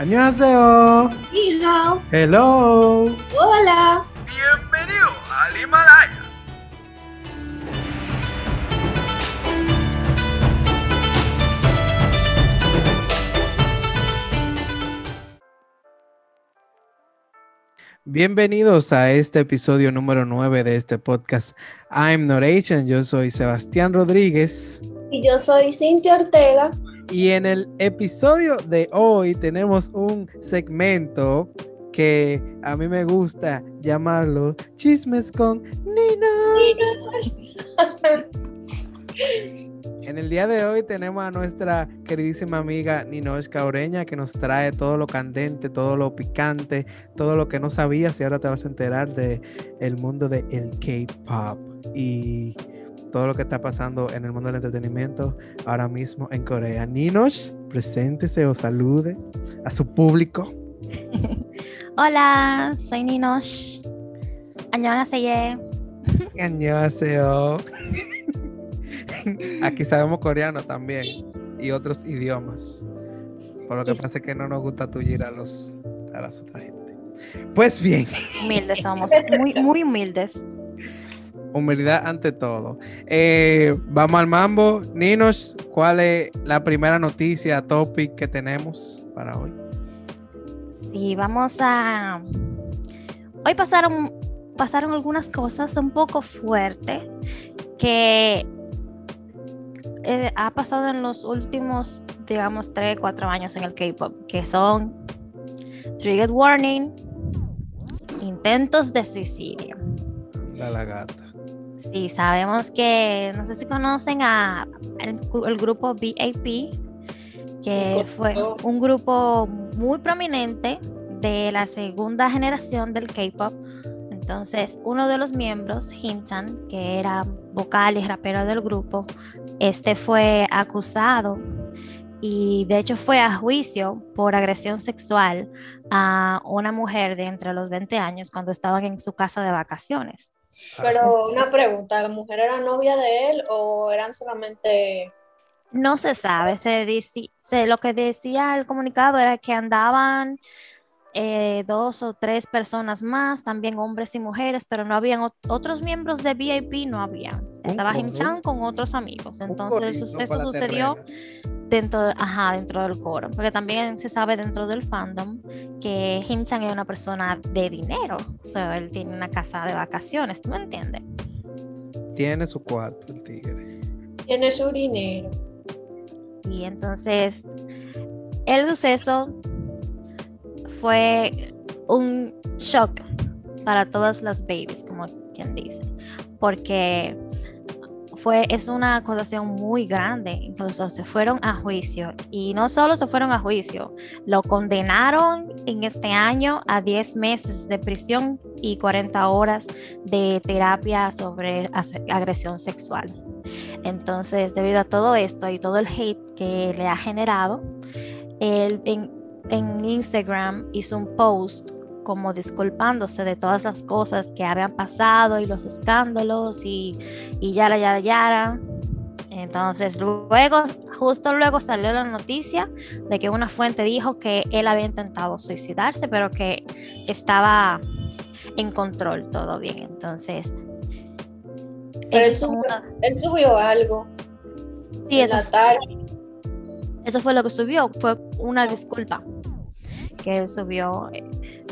안녕하세요. Hello. Hello. Hola. Bienvenido al Himalaya. Bienvenidos a este episodio número 9 de este podcast I'm Not Asian. Yo soy Sebastián Rodríguez. Y yo soy Cintia Ortega. Y en el episodio de hoy tenemos un segmento que a mí me gusta llamarlo Chismes con Nina. En el día de hoy tenemos a nuestra queridísima amiga Ninosh Caureña que nos trae todo lo candente, todo lo picante, todo lo que no sabías y ahora te vas a enterar de el mundo del el K-pop y todo lo que está pasando en el mundo del entretenimiento ahora mismo en Corea. Ninosh, preséntese o salude a su público. Hola, soy Ninosh. 안녕하세요. Annyeonghaseyo. Aquí sabemos coreano también y otros idiomas. Por lo que Sí. pasa es que no nos gusta tullir a los a las otras gente. Pues bien, Humildes somos, muy, muy humildes. humildad ante todo. Eh, vamos al mambo. Ninos, ¿cuál es la primera noticia, topic que tenemos para hoy? Sí, vamos a. Hoy pasaron, pasaron algunas cosas un poco fuertes que eh, ha pasado en los últimos, digamos, 3, 4 años en el K-pop, que son Trigger Warning, intentos de suicidio. La la gata. Sí, sabemos que, no sé si conocen a el, gru- el grupo BAP, que fue un grupo muy prominente de la segunda generación del K-pop. Entonces, uno de los miembros, Himchan, que era vocal y rapero del grupo, este fue acusado y de hecho fue a juicio por agresión sexual a una mujer de entre los 20 años cuando estaban en su casa de vacaciones. Pero una pregunta, ¿la mujer era novia de él o eran solamente... No se sabe, se dici- se- lo que decía el comunicado era que andaban eh, dos o tres personas más, también hombres y mujeres, pero no habían ot- otros miembros de VIP, no había. Estaba coro. Him-chan con otros amigos. Entonces el suceso sucedió terreno. dentro, de- ajá, dentro del coro, porque también se sabe dentro del fandom que Him-chan es una persona de dinero, o sea, él tiene una casa de vacaciones, ¿tú me entiendes? Tiene su cuarto el tigre. Tiene su dinero. Sí, entonces el suceso fue un shock para todas las babies, como quien dice, porque fue, es una acusación muy grande, incluso se fueron a juicio y no solo se fueron a juicio, lo condenaron en este año a 10 meses de prisión y 40 horas de terapia sobre agresión sexual. Entonces, debido a todo esto y todo el hate que le ha generado, él en, en Instagram hizo un post como disculpándose de todas las cosas que habían pasado y los escándalos y, y yara, yara, yara. Entonces, luego, justo luego salió la noticia de que una fuente dijo que él había intentado suicidarse, pero que estaba en control, todo bien. Entonces, Pero él subió, una- él subió algo sí, en eso la fue-. Eso fue lo que subió, fue una disculpa que subió eh,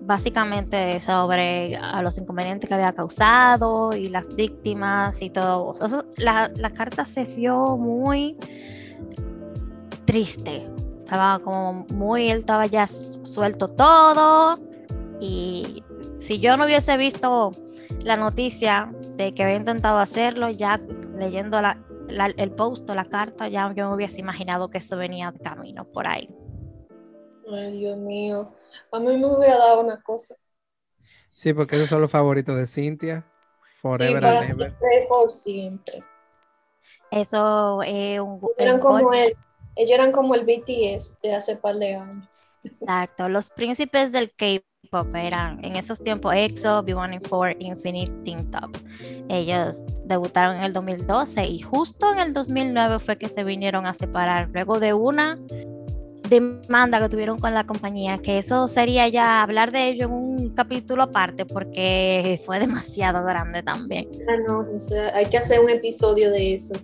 básicamente sobre a los inconvenientes que había causado y las víctimas y todo. O la, la carta se vio muy triste. Estaba como muy, él estaba ya su- suelto todo y si yo no hubiese visto la noticia de que había intentado hacerlo, ya leyendo la, la- el post o la carta, ya yo me hubiese imaginado que eso venía de camino por ahí. Ay, Dios mío. A mí me hubiera dado una cosa. Sí, porque esos son los favoritos de Cintia. Forever and ever. siempre, por siempre. Eso es un, Eran como el, ellos eran como el BTS de hace par de años. Exacto, los príncipes del K-pop eran en esos tiempos EXO, B1A4, Infinite, Teen Top. Ellos debutaron en el 2012 y justo en el 2009 fue que se vinieron a separar luego de una demanda que tuvieron con la compañía, que eso sería ya hablar de ello en un capítulo aparte porque fue demasiado grande también. Ah, no, o sea, hay que hacer un episodio de eso.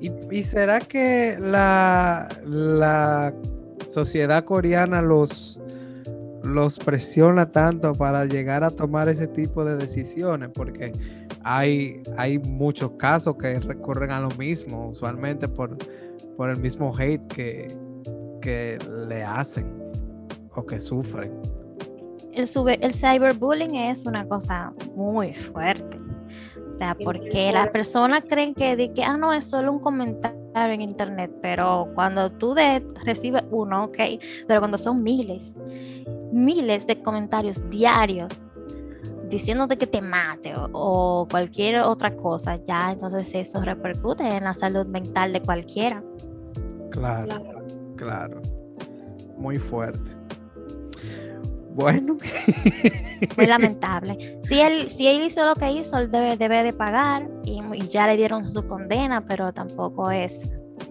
¿Y, y será que la, la sociedad coreana los, los presiona tanto para llegar a tomar ese tipo de decisiones? Porque hay, hay muchos casos que recurren a lo mismo, usualmente por, por el mismo hate que, que le hacen o que sufren. El, sube, el cyberbullying es una cosa muy fuerte. O sea, porque las personas creen que, de que, ah, no, es solo un comentario en internet, pero cuando tú de- recibes uno, ok, pero cuando son miles, miles de comentarios diarios diciéndote que te mate o, o cualquier otra cosa, ya entonces eso repercute en la salud mental de cualquiera. Claro, Claro. claro. Muy fuerte. Bueno, Muy lamentable. Si él, si él hizo lo que hizo, él debe, debe de pagar y, y ya le dieron su condena, pero tampoco es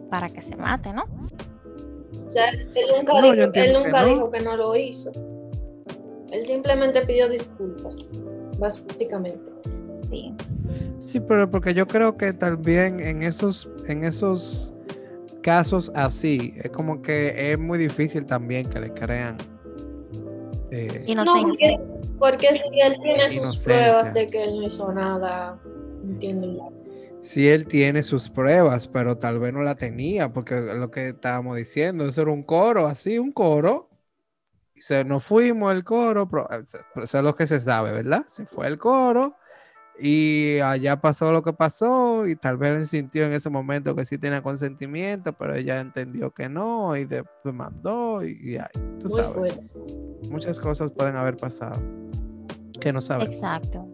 para que se mate, ¿no? O sea, él nunca, No, dijo, él entiendo que nunca no. dijo que no lo hizo. Él simplemente pidió disculpas, básicamente. Sí. sí, pero porque yo creo que también en esos, en esos casos así, es como que es muy difícil también que le crean. eh, Inocencia. porque, porque si él tiene sus pruebas de que él no hizo nada, entiendo. Si él tiene sus pruebas, pero tal vez no la tenía, porque lo que estábamos diciendo, eso era un coro, así, un coro. Y se nos fuimos el coro, pero eh, se- pero eso es lo que se sabe, ¿verdad? Se fue el coro y allá pasó lo que pasó y tal vez él sintió en ese momento que sí tenía consentimiento, pero ella entendió que no y de- demandó y, y ay, tú Muy sabes, fuerte. muchas cosas pueden haber pasado que no sabemos. Exacto.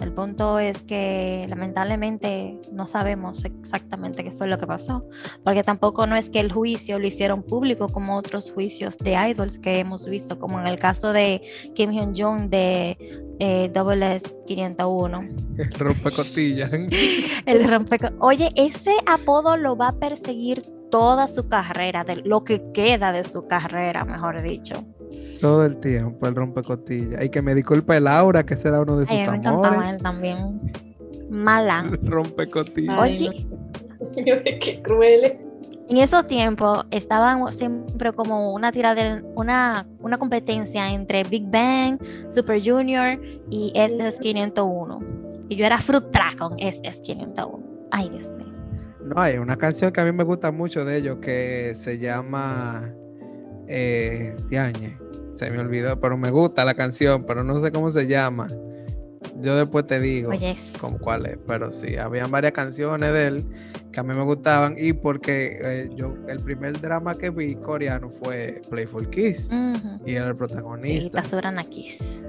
El punto es que lamentablemente no sabemos exactamente qué fue lo que pasó, porque tampoco no es que el juicio lo hicieron público como otros juicios de idols que hemos visto, como en el caso de Kim Hyun-jung de eh, Double S 501. El rompecostillas. El rompeco- Oye, ese apodo lo va a perseguir toda su carrera, de lo que queda de su carrera, mejor dicho. Todo el tiempo, el rompecostillas. Y que me disculpe Laura, que será uno de sus Ay, a mí me encantaba amores. él también. Mala. Ay, Oye. Qué cruel. En esos tiempos estaban siempre como una tirada, una, una competencia entre Big Bang, Super Junior y SS501. Y yo era frustrada con SS501. Ay, Dios mío. No, hay una canción que a mí me gusta mucho de ellos que se llama eh, Tiañe. Se me olvidó, pero me gusta la canción, pero no sé cómo se llama. Yo después te digo Oye, es- con cuál es, pero sí, habían varias canciones de él que a mí me gustaban y porque eh, yo el primer drama que vi coreano fue Playful Kiss y era el Sí, protagonista. Tazura Kiss.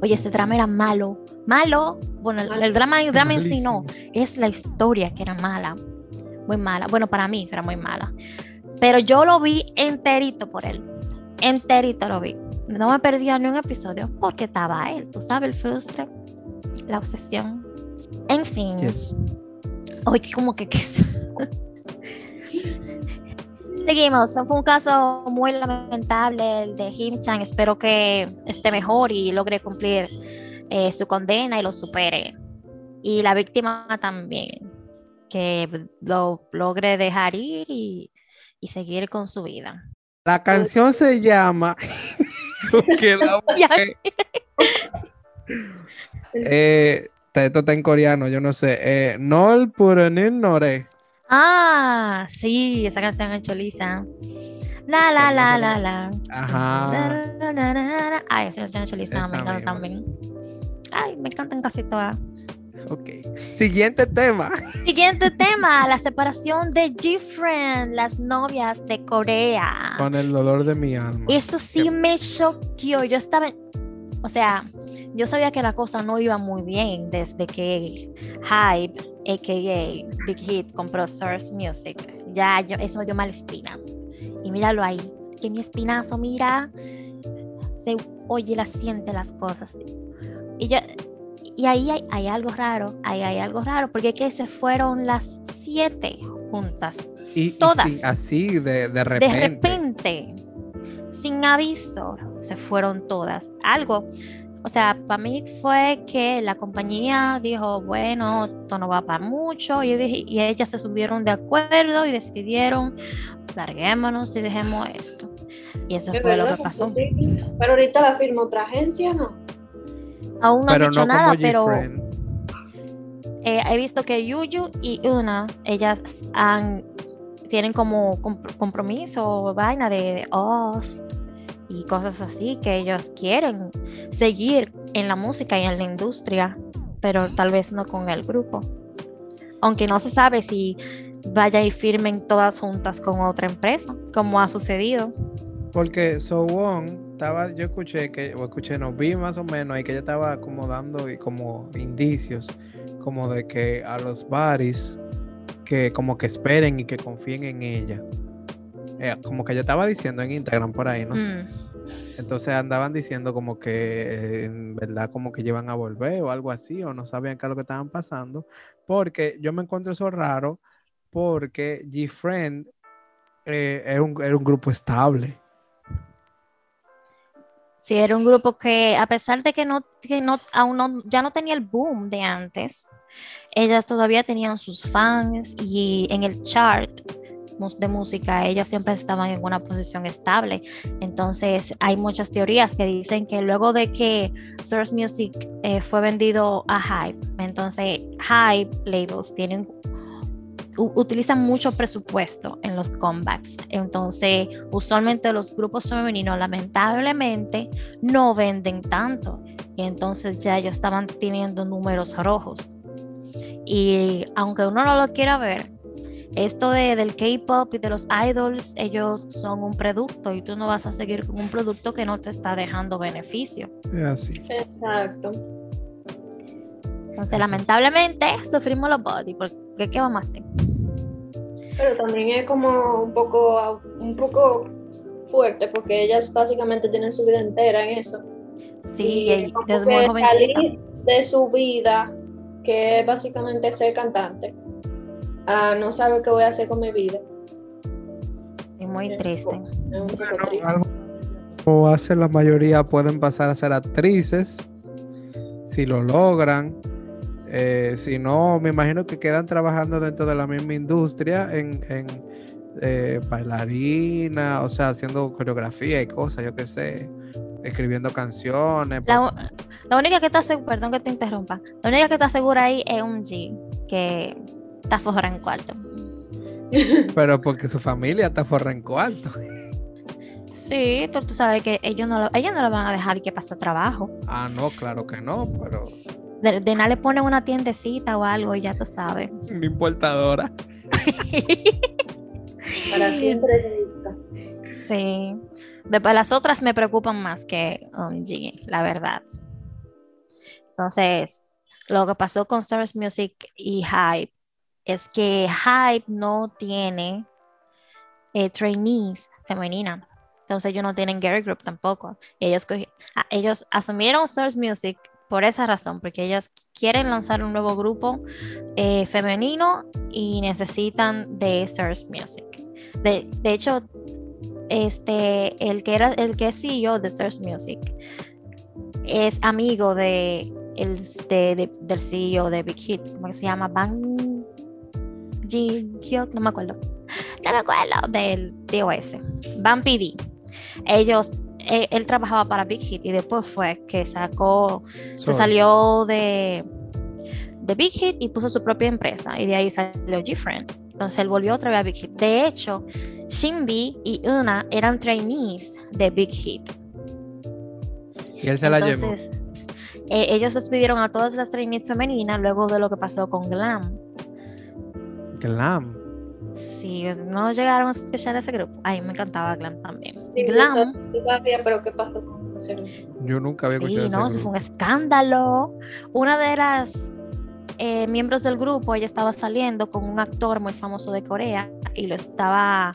Oye, ese drama era malo. Malo. Bueno, el, el drama, el drama en sí no. Es la historia que era mala. Muy mala. Bueno, para mí era muy mala. Pero yo lo vi enterito por él. Enterito lo vi. No me perdía ni un episodio porque estaba él. Tú sabes, el frustre, la obsesión. En fin. Yes. Oye, como que qué? Seguimos. Fue un caso muy lamentable el de Kim Chan. Espero que esté mejor y logre cumplir eh, su condena y lo supere. Y la víctima también. Que lo logre dejar ir y, y seguir con su vida. La canción se llama. la. Eh, esto está en coreano, yo no sé. Eh, Nol Purenin Nore. Ah, sí, esa canción es choliza. La, la, la, la, la. Ajá. Ay, esa canción es choliza, Esa me encanta misma. también. Ay, me encantan casi todas. Ok. Siguiente tema. Siguiente tema, la separación de G-Friend, las novias de Corea. Con el dolor de mi alma. Eso sí me choqueó. Yo estaba, o sea, yo sabía que la cosa no iba muy bien desde que Hype, a.k.a. Big Hit, compró Source Music. Ya, yo, eso me dio mala espina. Y míralo ahí, que mi espinazo, mira, se oye, la siente las cosas. Y yo, y ahí hay, hay algo raro, ahí hay algo raro, porque es que se fueron las siete juntas. Y, y todas. sí, así de, de De repente. repente. repente, sin aviso, se fueron todas. Algo, o sea, para mí fue que la compañía dijo, bueno, esto no va para mucho, y, y ellas se subieron de acuerdo y decidieron, larguémonos y dejemos esto. Y eso Es fue lo que pasó. Pero ahorita la firma otra agencia, ¿no? Aún no han dicho no nada, pero eh, he visto que Yuyu y Una, ellas han, tienen como compr- compromiso o vaina de, de Oz y cosas así, que ellos quieren seguir en la música y en la industria, pero tal vez no con el grupo. Aunque no se sabe si vaya y firmen todas juntas con otra empresa, como ha sucedido. Porque So Won estaba, yo escuché que, o escuché, no vi más o menos ahí que ella estaba como dando y como indicios, como de que a los baris que como que esperen y que confíen en ella. Eh, como que ella estaba diciendo en Instagram por ahí, no sé. Mm. Entonces andaban diciendo como que eh, en verdad como que llevan a volver o algo así, o no sabían qué es lo que estaban pasando. Porque yo me encuentro eso raro, porque G-Friend eh, era, un, era un grupo estable. Sí, era un grupo que a pesar de que no, que no, aún no, ya no tenía el boom de antes, ellas todavía tenían sus fans y en el chart de música ellas siempre estaban en una posición estable. Entonces hay muchas teorías que dicen que luego de que Source Music eh, fue vendido a Hype, entonces Hype labels tienen utilizan mucho presupuesto en los comebacks. Entonces, usualmente los grupos femeninos lamentablemente no venden tanto. Y entonces ya ellos estaban teniendo números rojos. Y aunque uno no lo quiera ver, esto de, del K-pop y de los idols, ellos son un producto y tú no vas a seguir con un producto que no te está dejando beneficio. Es así. Exacto. Entonces, lamentablemente, sufrimos los body, porque ¿qué vamos a hacer? Pero también es como un poco, un poco fuerte porque ellas básicamente tienen su vida entera en eso. Sí, Y desde muy jovencita. salir de su vida, que es básicamente ser cantante, a no saber qué voy a hacer con mi vida. Sí, muy triste. Es un poco Bueno, triste. algo hace la mayoría pueden pasar a ser actrices si lo logran. Eh, si no, me imagino que quedan trabajando dentro de la misma industria en, en, eh, bailarina, o sea, haciendo coreografía y cosas, yo qué sé, escribiendo canciones. La, la única que está segura, perdón que te interrumpa, la única que está segura ahí es un G, que está forrada en cuarto. Pero porque su familia está forra en cuarto. Sí, pero tú sabes que ellos no, lo- ellos no lo van a dejar que pase trabajo. Ah, no, claro que no, pero De, de nada le ponen una tiendecita o algo y ya tú sabes. una importadora. Para siempre lista. Sí. Después las otras me preocupan más que um, G, la verdad. Entonces, lo que pasó con Stars Music y Hype es que Hype no tiene eh, trainees femeninas. Entonces ellos no tienen girl group tampoco. Ellos, cogi- a- ellos asumieron Stars Music por esa razón, porque ellos quieren lanzar un nuevo grupo eh, femenino y necesitan de Stars Music. De, de hecho, este, el que era el que es CEO de Stars Music es amigo de el de- de- del CEO de Big Hit, ¿cómo se llama? Bang Ji Hyuk, no me acuerdo. No me acuerdo del DOS. Bang PD. Ellos eh, él trabajaba para Big Hit y después fue que sacó se salió de, de Big Hit y puso su propia empresa y de ahí salió G-Friend. Entonces él volvió otra vez a Big Hit. De hecho, Shinbi y Una eran trainees de Big Hit. Y él se la llevó. Entonces, eh, ellos despidieron a todas las trainees femeninas luego de lo que pasó con Glam. Glam. Si no llegaron a escuchar ese grupo, ay, me encantaba Glam también. Sí, Glam, sí sabía, pero ¿qué pasó? Yo nunca había escuchado Sí, ese no, eso fue un escándalo. Una de las eh, miembros del grupo, ella estaba saliendo con un actor muy famoso de Corea y lo estaba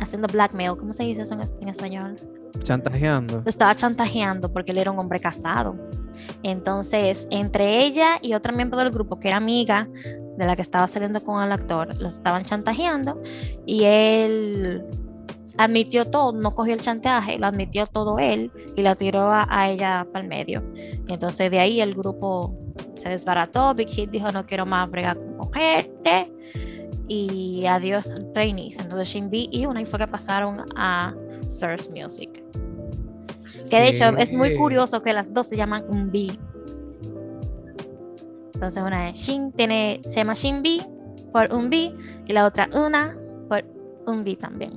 haciendo blackmail. ¿Cómo se dice eso en, es- en español? Chantajeando. Lo estaba chantajeando porque él era un hombre casado. Entonces, entre ella y otra miembro del grupo, que era amiga de la que estaba saliendo con el actor, los estaban chantajeando y él admitió todo, no cogió el chantaje, lo admitió todo él y la tiró a, a ella para el medio. Y entonces de ahí el grupo se desbarató, Big Hit dijo no quiero más bregar con gente y adiós trainees. Entonces Shinbi y una fue que pasaron a Source Music. Que de hecho es muy curioso que las dos se llaman un B. Entonces una es Shin, tiene, se llama Shinbi por un B y la otra una por un B también.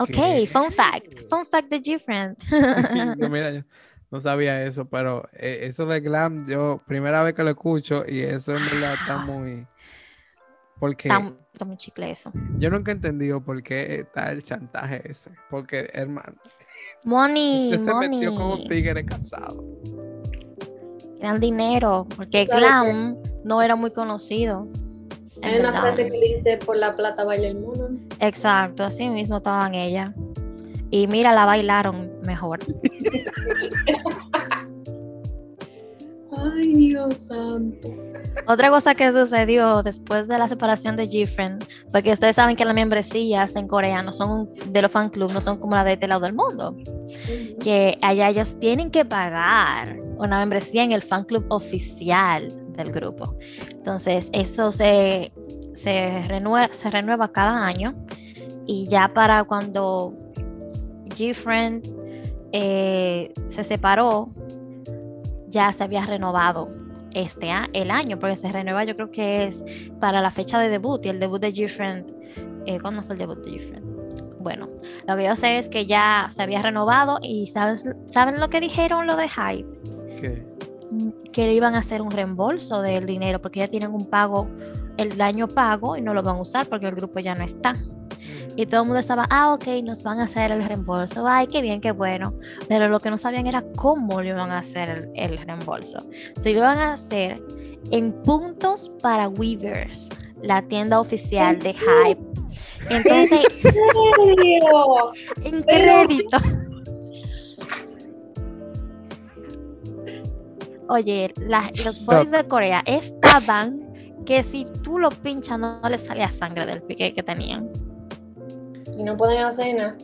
Ok, ¿Qué? fun fact. Fun fact de Different. Yo, mira, yo no sabía eso, pero eh, eso de glam, yo primera vez que lo escucho y eso en verdad está muy... Porque Está, está muy chicle eso. yo nunca he entendido por qué está el chantaje ese. Porque, hermano, Money, usted se metió como un tigre casado. Eran dinero, porque ¿Sabe Glam no era muy conocido. en Hay una frase que dice, por la plata baila el mundo. Exacto, así mismo estaban ella. Y mira, la bailaron mejor. Ay, Dios santo. Otra cosa que sucedió después de la separación de Different, porque ustedes saben que las membresías en Corea no son de los fan club, no son como la de este lado del mundo. Que allá ellos tienen que pagar una membresía en el fan club oficial del grupo. Entonces, esto se, se, renueva, se renueva cada año. Y ya para cuando Different eh, se separó, ya se había renovado este el año, porque se renueva yo creo que es para la fecha de debut y el debut de Different. Eh, ¿Cuándo fue el debut de Different? Bueno, lo que yo sé es que ya se había renovado y ¿sabes, ¿saben lo que dijeron lo de Hype? ¿Qué? Que le iban a hacer un reembolso del dinero porque ya tienen un pago, el año pago y no lo van a usar porque el grupo ya no está. Y todo el mundo estaba, ah, ok, nos van a hacer el reembolso. Ay, qué bien, qué bueno. Pero lo que no sabían era cómo le iban a hacer el, el reembolso. Si lo iban a hacer en puntos para Weavers, la tienda oficial de Hype. Entonces, ¿En crédito. Oye, la- los boys de Corea estaban que si tú lo pinchas no le salía sangre del pique que tenían. Y no pueden hacer nada.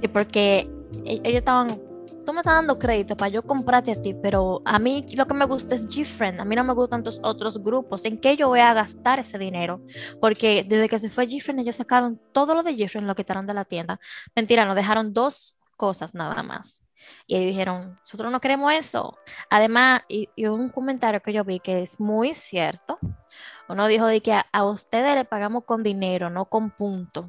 Sí, porque e- ellos estaban, tú me estás dando crédito para yo comprarte a ti, pero a mí lo que me gusta es Gfriend, a mí no me gustan tus otros grupos, ¿en qué yo voy a gastar ese dinero? Porque desde que se fue Gfriend ellos sacaron todo lo de Gfriend, lo quitaron de la tienda. Mentira, nos dejaron dos cosas nada más. Y ellos dijeron, nosotros no queremos eso. Además, y, y un comentario que yo vi que es muy cierto, uno dijo de que a, a ustedes le pagamos con dinero, no con punto.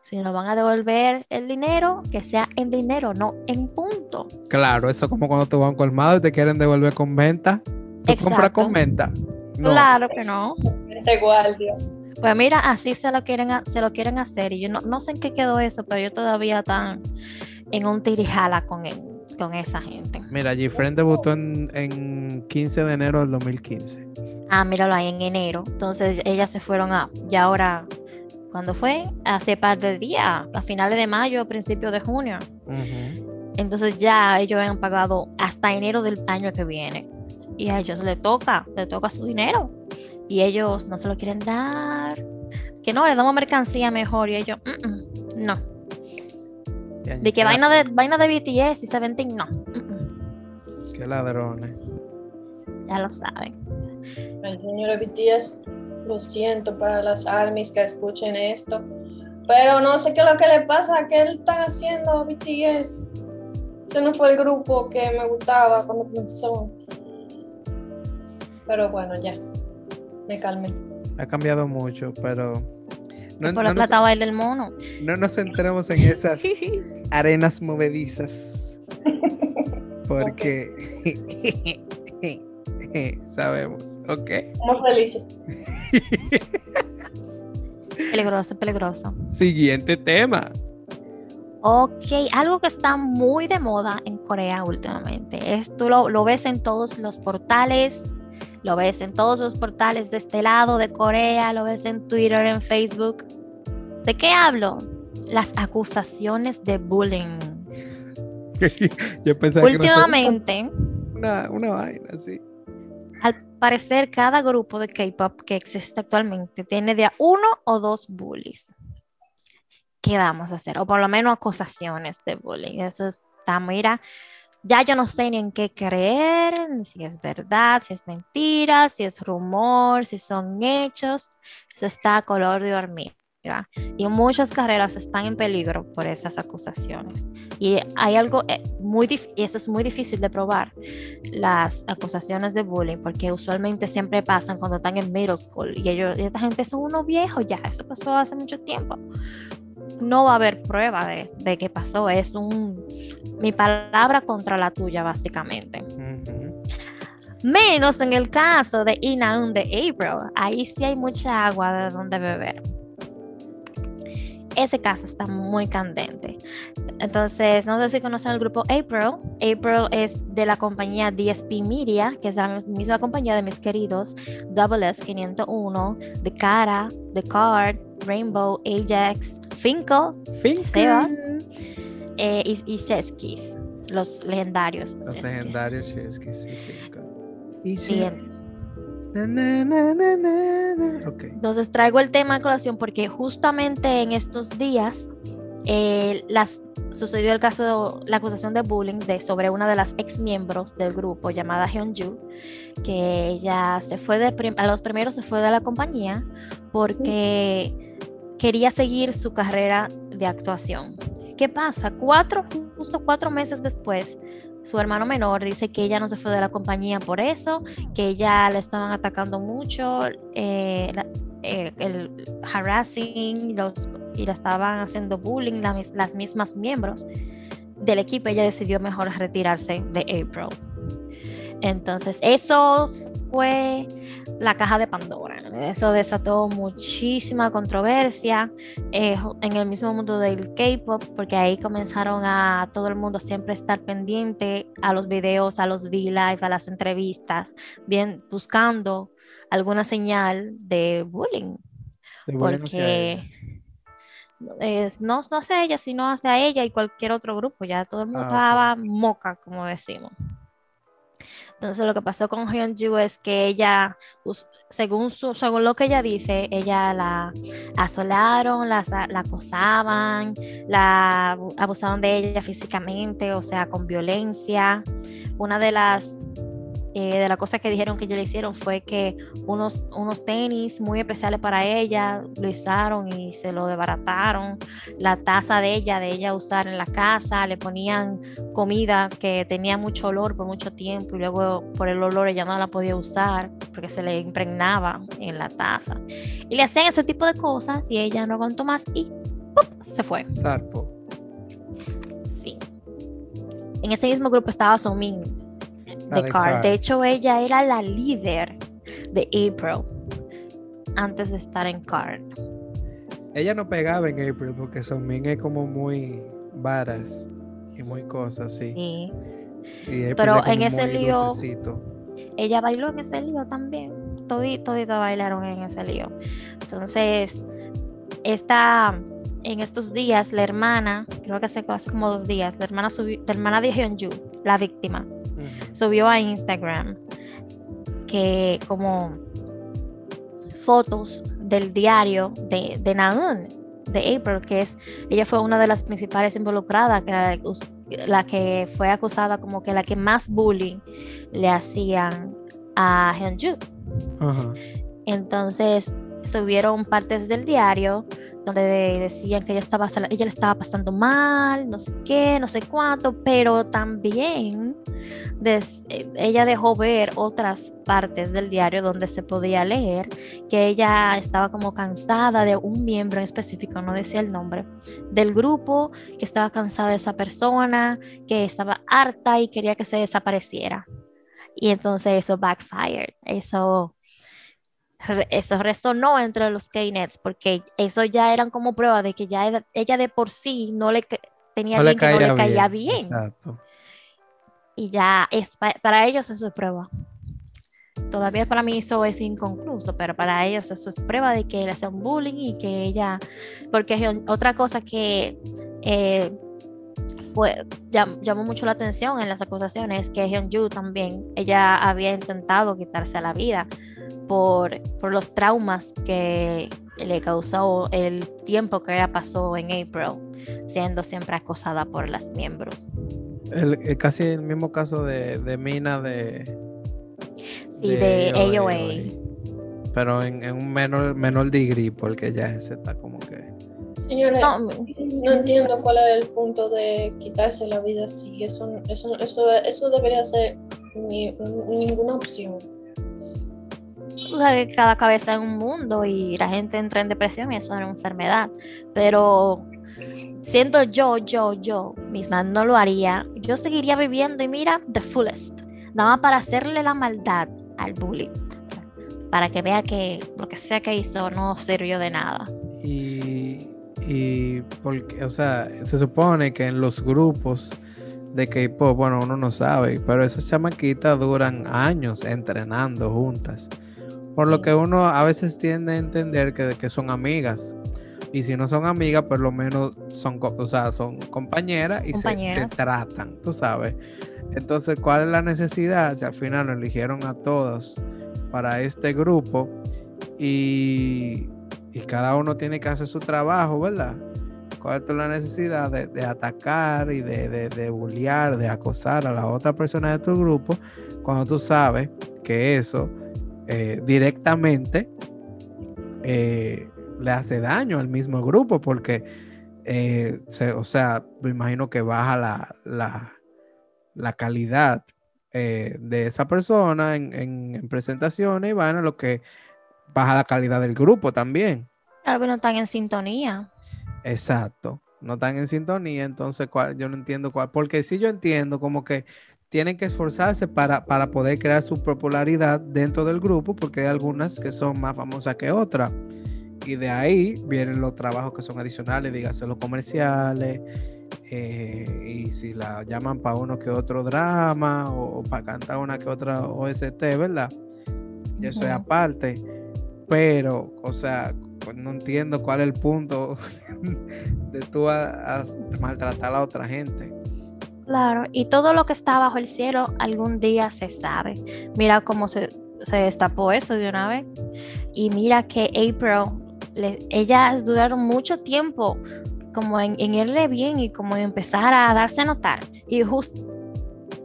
Si nos van a devolver el dinero, que sea en dinero, no en punto. Claro, eso como cuando a un colmado y te quieren devolver con venta. ¿Tú compras con venta? No. Claro que no. Este guardia. Pues mira, así se lo quieren, se lo quieren hacer. Y yo no, no sé en qué quedó eso, pero yo todavía están en un tirijala con, el- con esa gente. Mira, Gfriend debutó en, en 15 de enero del 2015. Ah, míralo ahí en enero. Entonces ellas se fueron a, y ahora, ¿cuándo fue? Hace par de días, a finales de mayo, principios de junio. Entonces ya ellos han pagado hasta enero del año que viene. Y a ellos les toca, les toca su dinero. Y ellos no se lo quieren dar. Que no, les damos mercancía mejor. Y ellos, "Mm, mm, no. De que vaina de, vaina de BTS y Seventeen, no. Qué ladrones. Ya lo saben. Señora BTS, lo siento para las armies que escuchen esto. Pero no sé qué es lo que le pasa, qué están haciendo BTS. Ese no fue el grupo que me gustaba cuando comenzó. Pero bueno, ya. Me calmé. Ha cambiado mucho, pero no, Por no la nos, plata baila el mono. no nos centremos en esas arenas movedizas. Porque sabemos, ¿ok? Estamos felices. Peligroso, peligroso. Siguiente tema. Ok, algo que está muy de moda en Corea últimamente. Es, tú lo, lo ves en todos los portales, lo ves en todos los portales de este lado de Corea, lo ves en Twitter, en Facebook. ¿De qué hablo? Las acusaciones de bullying. Yo pensaba que Últimamente, una, una vaina así. al parecer, cada grupo de K-pop que existe actualmente tiene de uno o dos bullies. ¿qué vamos a hacer? O por lo menos acusaciones de bullying. Eso está, mira, ya yo no sé ni en qué creer, si es verdad, si es mentira, si es rumor, si son hechos. Eso está a color de hormiga. Y muchas carreras están en peligro por esas acusaciones. Y hay algo eh, muy y eso es muy difícil de probar, las acusaciones de bullying, porque usualmente siempre pasan cuando están en middle school y ellos, y esta gente son unos viejos ya, eso pasó hace mucho tiempo. No va a haber prueba de, de que pasó, es un mi palabra contra la tuya, básicamente. Menos en el caso de Inaun de April. Ahí sí hay mucha agua de donde beber ese caso está muy candente. Entonces, no sé si conocen el grupo April. April es de la compañía DSP Media, que es la misma compañía de mis queridos Double S 501, The Cara, The Card, Rainbow, Ajax, Finkel, Sebas eh, y, y Sheskis, los legendarios. Los legendarios Sheskis y Finkel. Y entonces traigo el tema de colación porque justamente en estos días eh, las, sucedió el caso, la acusación de bullying de, sobre una de las ex miembros del grupo llamada Hyunju, que ella se fue de, a los primeros se fue de la compañía porque quería seguir su carrera de actuación. ¿Qué pasa? Cuatro, justo cuatro meses después, su hermano menor dice que ella no se fue de la compañía por eso, que ella le estaban atacando mucho, eh, eh, el harassing los, y le estaban haciendo bullying las mismas miembros del equipo. Ella decidió mejor retirarse de April. Entonces, eso fue la caja de Pandora. Eso desató muchísima controversia eh, en el mismo mundo del K-pop, porque ahí comenzaron a todo el mundo siempre estar pendiente a los videos, a los V-Live, a las entrevistas, bien buscando alguna señal de bullying. porque es, no, no hacia ella, sino hacia ella y cualquier otro grupo. Ya todo el mundo ah, estaba moca, como decimos. Entonces lo que pasó con Hyunju es que ella, según, su, según lo que ella dice, ella la asolaron, la, la acosaban, la abusaron de ella físicamente, o sea, con violencia. Una de las eh, de la cosa que dijeron que ellos le hicieron fue que unos, unos tenis muy especiales para ella lo usaron y se lo desbarataron. La taza de ella, de ella usar en la casa, le ponían comida que tenía mucho olor por mucho tiempo y luego por el olor ella no la podía usar porque se le impregnaba en la taza. Y le hacían ese tipo de cosas y ella no aguantó más y se fue. Zarpo. Sí. En ese mismo grupo estaba Somin de, Card. De hecho, ella era la líder de April antes de estar en Card. Ella no pegaba en April porque Sonmin es como muy varas y muy cosas así. Sí. Pero en ese lío, ella bailó en ese lío también. Todito, bailaron en ese lío. Entonces, esta, en estos días, la hermana, creo que hace, hace como dos días, la hermana, subió, la hermana de Hyunju, la víctima, subió a Instagram que como fotos del diario de, de de April, que es, ella fue una de las principales involucradas, que la, que fue acusada como que la que más bullying le hacían a Hyunju. Entonces subieron partes del diario donde decían que ella estaba ella le estaba pasando mal, no sé qué, no sé cuánto, pero también ella dejó ver otras partes del diario donde se podía leer que ella estaba como cansada de un miembro en específico, no decía el nombre, del grupo, que estaba cansada de esa persona, que estaba harta y quería que se desapareciera. Y entonces eso backfired, eso eso resonó entre los K-Nets porque eso ya eran como prueba de que ya ella de por sí no le tenía no que no le caía bien. Y ya es para ellos eso es prueba. Todavía para mí eso es inconcluso, pero para ellos eso es prueba de que le hacen bullying y que ella, porque otra cosa que eh, fue, llamó mucho la atención en las acusaciones es que Hyunju también, ella había intentado quitarse la vida por, por los traumas que le causó el tiempo que ella pasó en April, siendo siempre acosada por las miembros. El, el- casi el mismo caso de, de Mina de, Sí, de AOA. Pero en, en un menor, menor degree, porque ya ese está como que. Señores, No, no entiendo cuál es el punto de quitarse la vida así. Eso, eso, eso, eso debería ser ni- ninguna opción. Sabes que cada cabeza es un mundo y la gente entra en depresión y eso es una enfermedad. Pero siendo yo, yo, yo misma, no lo haría. Yo seguiría viviendo y mira, the fullest. Nada más para hacerle la maldad al bully. Para que vea que lo que sea que hizo no sirvió de nada. Y, y porque, o sea, se supone que en los grupos de K-pop, bueno, uno no sabe, pero esas chamaquitas duran años entrenando juntas. Por lo que uno a veces tiende a entender que, que son amigas. Y si no son amigas, por lo menos son, o sea, son compañeras y se- tratan, tú sabes. Entonces, ¿cuál es la necesidad? Si al final lo eligieron a todos para este grupo y, y cada uno tiene que hacer su trabajo, ¿verdad? ¿Cuál es la necesidad de, de atacar y de, de, de bullear, de acosar a la otra persona de tu grupo cuando tú sabes que eso eh, directamente eh, le hace daño al mismo grupo? Porque, eh, se- o sea, me imagino que baja la, la, la calidad de esa persona en, en- en presentaciones y van lo que baja la calidad del grupo también. Tal vez no están en sintonía. Exacto. No están en sintonía, entonces ¿cuál? yo no entiendo cuál. Porque sí yo entiendo como que tienen que esforzarse para, para poder crear su popularidad dentro del grupo, porque hay algunas que son más famosas que otras. Y de ahí vienen los trabajos que son adicionales, dígase los comerciales, eh, y si la llaman para uno que otro drama o, para cantar una que otra OST, ¿verdad? Y eso es aparte. Pero, o sea, pues no entiendo cuál es el punto de tú a- a maltratar a otra gente. Claro, y todo lo que está bajo el cielo algún día se sabe. Mira cómo se, se destapó eso de una vez. Y mira que April, ellas duraron mucho tiempo como en, en irle bien y como en empezar a darse a notar. Y justo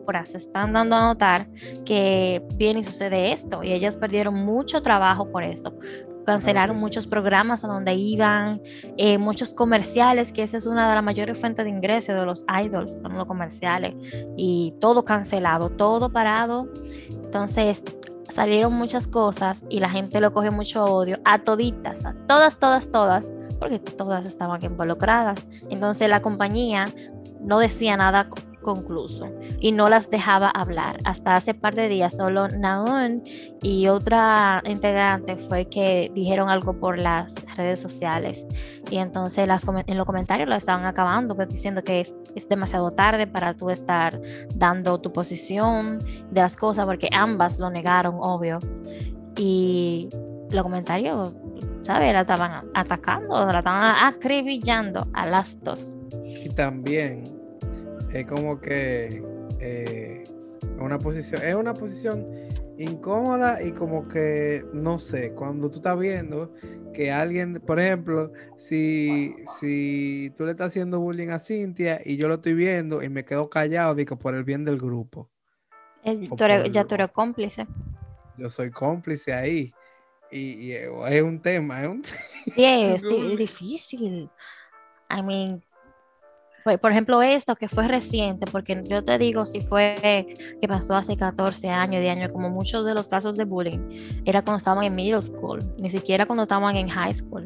ahora se están dando a notar que viene y sucede esto. Y ellas perdieron mucho trabajo por eso. Cancelaron muchos programas a donde iban, eh, muchos comerciales, que esa es una de las mayores fuentes de ingresos de los idols, son los comerciales, y todo cancelado, todo parado. Entonces salieron muchas cosas y la gente lo coge mucho odio a toditas, a todas, todas, todas, porque todas estaban involucradas. Entonces la compañía no decía nada concluso y no las dejaba hablar. Hasta hace par de días solo Naon y otra integrante fue que dijeron algo por las redes sociales y entonces las, en los comentarios lo estaban acabando, pues, diciendo que es, es demasiado tarde para tú estar dando tu posición de las cosas, porque ambas lo negaron, obvio. Y los comentarios, ¿sabes? La estaban atacando, la estaban acribillando a las dos. Y también es como que eh, una posición, es una posición incómoda y como que, no sé, cuando tú estás viendo que alguien, por ejemplo, si, si tú le estás haciendo bullying a Cintia y yo lo estoy viendo y me quedo callado, digo, por el bien del grupo. Tú eres- ya tú eres cómplice. Yo soy cómplice ahí. Y, y es un tema, es un Sí, es difícil. I mean, por, ejemplo, esto que fue reciente, porque yo te digo, si fue que pasó hace 14 años, de años, como muchos de los casos de bullying, era cuando estaban en middle school, ni siquiera cuando estaban en high school.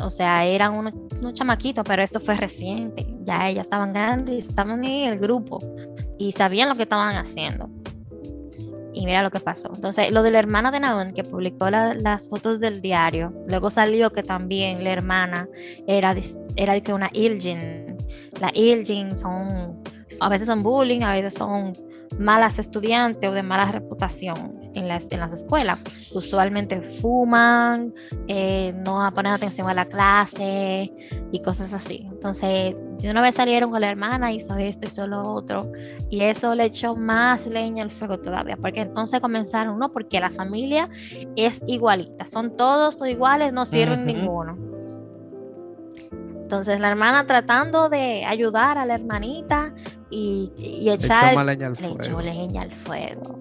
O sea, eran unos, unos chamaquitos, pero esto fue reciente. Ya ellas estaban grandes, estaban en el grupo y sabían lo que estaban haciendo. Y mira lo que pasó. Entonces, lo de la hermana de Naon, que publicó la- las fotos del diario, luego salió que también la hermana era, era que una Ilgin. Las Ilgin son, a veces son bullying, a veces son malas estudiantes o de mala reputación. en las, en las escuelas. Usualmente fuman, eh, no ponen atención a la clase y cosas así. Entonces, de una vez salieron con la hermana, hizo esto, hizo lo otro, y eso le echó más leña al fuego todavía, porque entonces comenzaron, no, porque la familia es igualita, son todos iguales, no sirven ninguno. Entonces la hermana tratando de ayudar a la hermanita y, y Le echar más leña al le echó fuego. leña al fuego.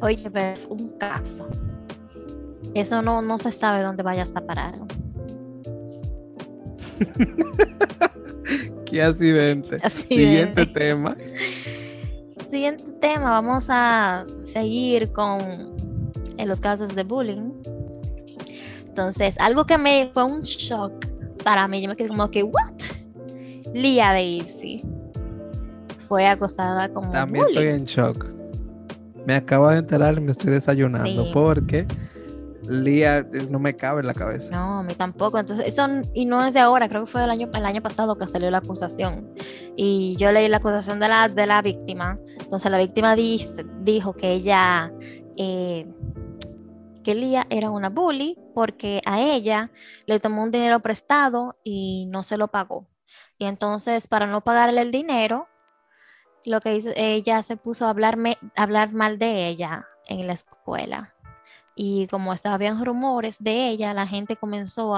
Oye, pero un caso. Eso no, no se sabe dónde vaya a parar. Qué accidente. Accidente. Siguiente tema. Siguiente tema, vamos a seguir con en los casos de bullying. Entonces, algo que me fue un shock para mí, yo me quedé como que, ¿what? Lia Daisy fue acosada con También estoy en shock. Me acabo de enterar y me estoy desayunando Sí. porque Lía eh, no me cabe en la cabeza. No, a mí tampoco. Entonces, eso y no es de ahora, creo que fue el año, el año pasado que salió la acusación. Y yo leí la acusación de la, de la víctima. Entonces, la víctima dice, dijo que ella, eh, que era una bully porque a ella le tomó un dinero prestado y no se lo pagó. Y entonces, para no pagarle el dinero, lo que hizo, ella se puso a hablarme, hablar mal de ella en la escuela y como estaban rumores de ella, la gente comenzó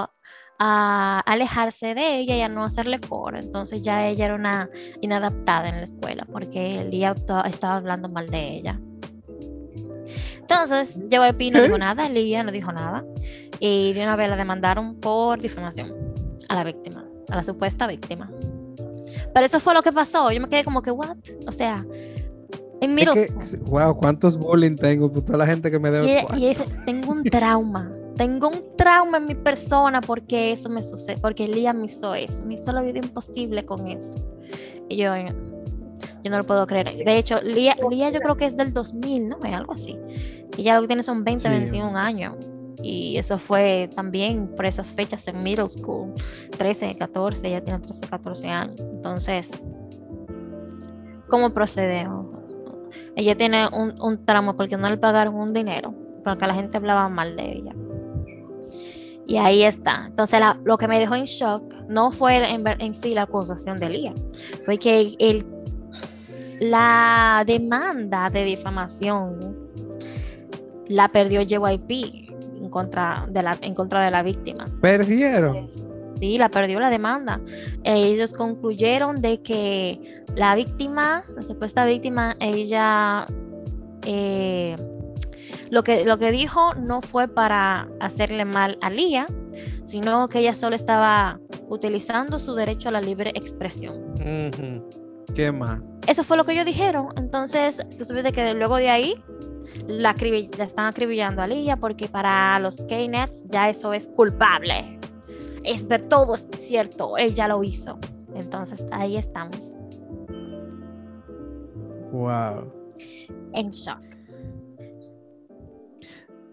a, alejarse de ella y a no hacerle coro. Entonces ya ella era una inadaptada en la escuela porque el día estaba hablando mal de ella. Entonces, JYP no dijo nada, Lía no dijo nada y de una vez la demandaron por difamación a la víctima, a la supuesta víctima. Pero eso fue lo que pasó. Yo me quedé como que, ¿what? O sea, en middle Es que, wow, cuántos bullying tengo por toda la gente que me debe. Y, cuarto. y tengo un trauma. Tengo un trauma en mi persona porque eso me sucede, porque Lía me hizo eso, me hizo la vida imposible con eso. Y yo, eh, yo no lo puedo creer. De hecho, Lía, Lía yo creo que es del 2000, ¿no? Es algo así. Ya lo que tiene son 20, Sí. 21 años. Y eso fue también por esas fechas en middle school, 13, 14, ella tiene 13, 14 años. Entonces, ¿cómo procedemos? Ella tiene un, un trauma porque no le pagaron un dinero, porque la gente hablaba mal de ella. Y ahí está. Entonces, la- lo que me dejó en shock no fue en sí la acusación de Lía, fue que el, el- la demanda de difamación la perdió JYP en contra de la, en contra de la víctima. Perdieron. Sí, la perdió la demanda. Ellos concluyeron de que la víctima, la supuesta víctima, ella eh, lo, que, lo que dijo no fue para hacerle mal a Lía, sino que ella solo estaba utilizando su derecho a la libre expresión. ¿Qué más? Eso fue lo que ellos dijeron. Entonces, tú supiste que luego de ahí la, la están acribillando a Lía porque para los K-Nets ya eso es culpable. Es ver todo es cierto, él ya lo hizo. Entonces, ahí estamos, Wow. en shock.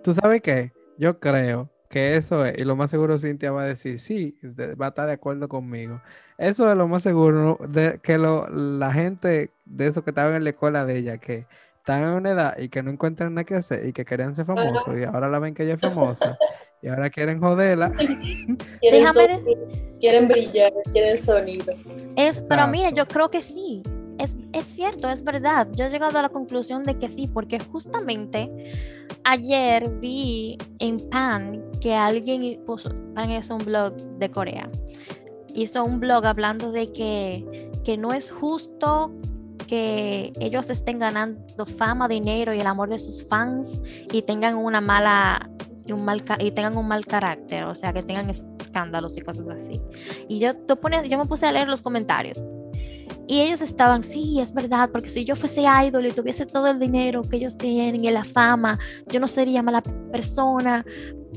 ¿Tú sabes qué? Yo creo que eso es, y lo más seguro Cintia va a decir, sí, de- va a estar de acuerdo conmigo. Eso es lo más seguro, de, que lo, la gente de esos que estaban en la escuela de ella, que están en una edad y que no encuentran nada que hacer y que querían ser famosos y ahora la ven que ella es famosa y ahora quieren joderla. Quieren, Déjame sonido, quieren brillar, quieren sonido. Es, pero mira, Exacto. yo creo que sí. Es, cierto, es verdad. Yo he llegado a la conclusión de que sí, porque justamente ayer vi en Pan que alguien puso, Pan es un blog de Corea, hizo un blog hablando de que, que no es justo que ellos estén ganando fama, dinero y el amor de sus fans y tengan una mala un mal y tengan un mal carácter, o sea, que tengan escándalos y cosas así. Y yo, tú pones, yo me puse a leer los comentarios. Y ellos estaban, sí, es verdad, porque si yo fuese idol y tuviese todo el dinero que ellos tienen y la fama, yo no sería mala persona.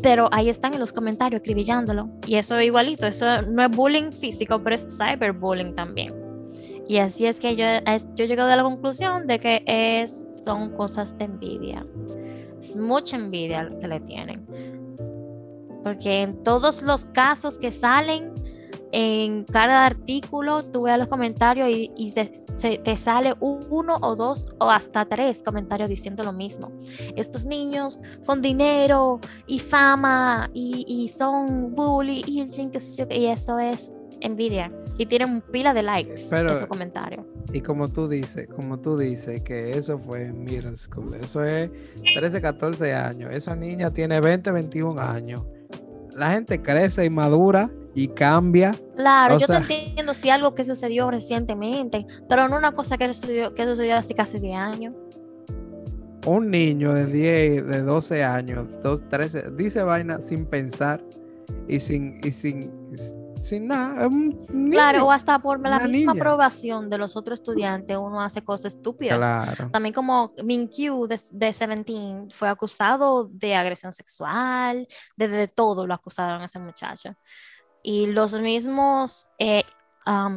Pero ahí están en los comentarios escribillándolo. Y eso es igualito, eso no es bullying físico, pero es cyberbullying también. Y así es que yo, yo he llegado a la conclusión de que es, son cosas de envidia. Es mucha envidia que le tienen. Porque en todos los casos que salen, en cada artículo tú veas los comentarios y, y te, se- te sale uno o dos o hasta tres comentarios diciendo lo mismo. Estos niños con dinero y fama y, y son bully y, y eso es envidia. Y tienen pila de likes Pero- esos comentarios. Y como tú dices, como tú dices, que eso fue en middle school, eso es 13, 14 años, esa niña tiene 20, 21 años. La gente crece y madura y cambia. Claro, O yo sea- te entiendo si algo que sucedió recientemente, pero no una cosa que sucedió, que sucedió hace casi 10 años. Un niño de 10, de 12 años, 2, 13, dice vaina sin pensar y sin, y sin, sin nada. Claro, o hasta por la misma niña. aprobación de los otros estudiantes, uno hace cosas estúpidas. Claro. También como Minkyu de, de 17 fue acusado de agresión sexual, de, de todo lo acusaron a ese muchacho. Y los mismos eh,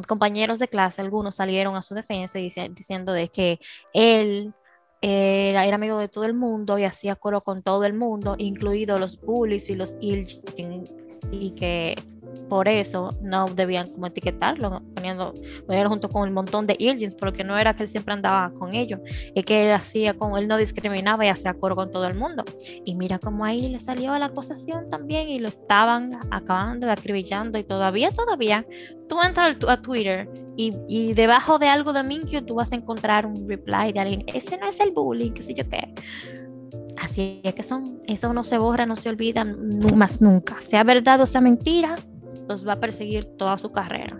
compañeros de clase, algunos salieron a su defensa dici- diciendo de que él era, amigo de todo el mundo y hacía coro con todo el mundo, incluidos los bullies y los Iljin, y que por eso no debían como etiquetarlo, poniendo, ponerlo junto con el montón de Iljins, porque no era que él siempre andaba con ellos, es que él hacía con, él no discriminaba y hacía coro con todo el mundo. Y mira cómo ahí le salió la acusación también y lo estaban acabando, acribillando y todavía, todavía, tú entras a Twitter y, y debajo de algo de Minkyu tú vas a encontrar un reply de alguien, ese no es el bullying, qué sé yo qué. Así es que son, eso no se borra, no se olvida más nunca. Sea verdad o sea mentira, los va a perseguir toda su carrera.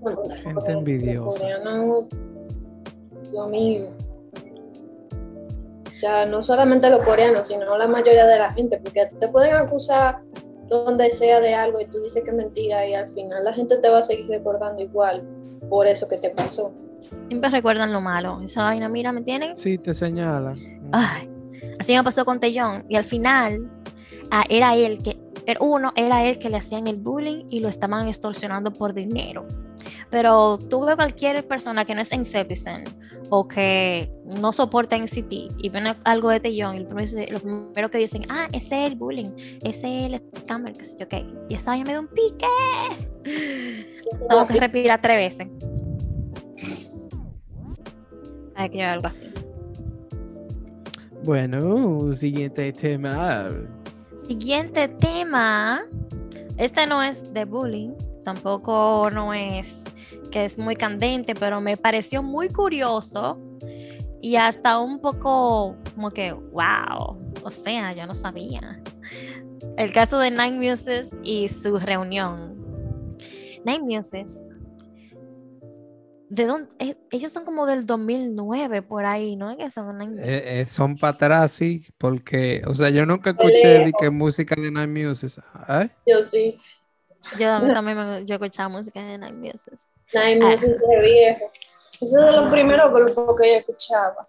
Bueno, Gente envidiosa. Dios mío. O sea, no solamente los coreanos, sino la mayoría de la gente, porque te pueden acusar donde sea de algo y tú dices que es mentira y al final la gente te va a seguir recordando igual por eso que te pasó. Siempre recuerdan lo malo. Esa vaina, mira, ¿me tienen? Sí, te señala. Ay, así me pasó con Tellón. Y al final ah, era él que, uno, era él que le hacían el bullying y lo estaban extorsionando por dinero. Pero tú ves cualquier persona que no es en Citizen o que no soporta NCT y ven algo de Tellón y lo primero, lo primero que dicen, ah, ese es el bullying, ese es el scammer, qué sé yo qué. Y esa vaina me da un pique. Tengo que respirar tres veces. Hay que llevar algo así. Bueno, siguiente tema. Siguiente tema. Este no es de bullying, tampoco no es que es muy candente, pero me pareció muy curioso y hasta un poco como que, wow, o sea, yo no sabía. El caso de Nine Muses y su reunión. Nine Muses. ¿De dónde? eh, ellos son como del 2009 por ahí, ¿no? Que son. Eh, eh, son para atrás, sí, porque, o sea, yo nunca escuché de que música de Nine Muses. ¿eh? Yo sí. Yo también, también me, yo escuchaba música de Nine Muses. Nine Ah. Muses de viejo. Ese es de los primeros grupos que yo escuchaba.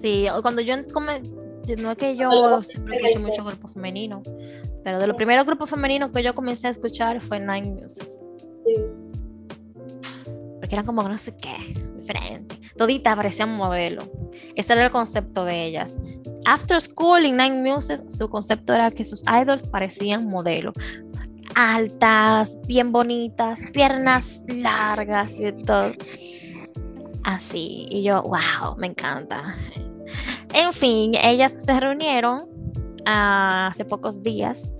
Sí, o cuando yo come- no es que yo Algo siempre escuché mucho grupos femeninos, pero de los primeros grupos femeninos que yo comencé a escuchar fue Nine Muses, Sí. Eran como no sé qué, diferente. Toditas parecían modelo. Ese era el concepto de ellas. After School y Nine Muses, su concepto era que sus idols parecían modelos. Altas, bien bonitas, piernas largas y todo. Así. Y yo, wow, me encanta. En fin, ellas se reunieron ah, hace pocos días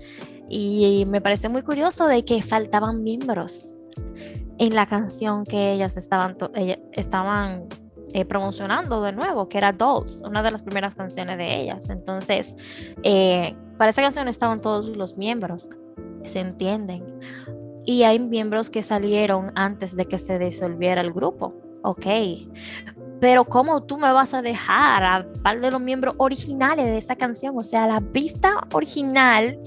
y me parece muy curioso de que faltaban miembros en la canción que ellas estaban, estaban eh, promocionando de nuevo, que era Dolls, una de las primeras canciones de ellas. Entonces, eh, para esa canción estaban todos los miembros, se entienden. Y hay miembros que salieron antes de que se disolviera el grupo, ok. Pero ¿cómo tú me vas a dejar a par de los miembros originales de esa canción? O sea, la pista original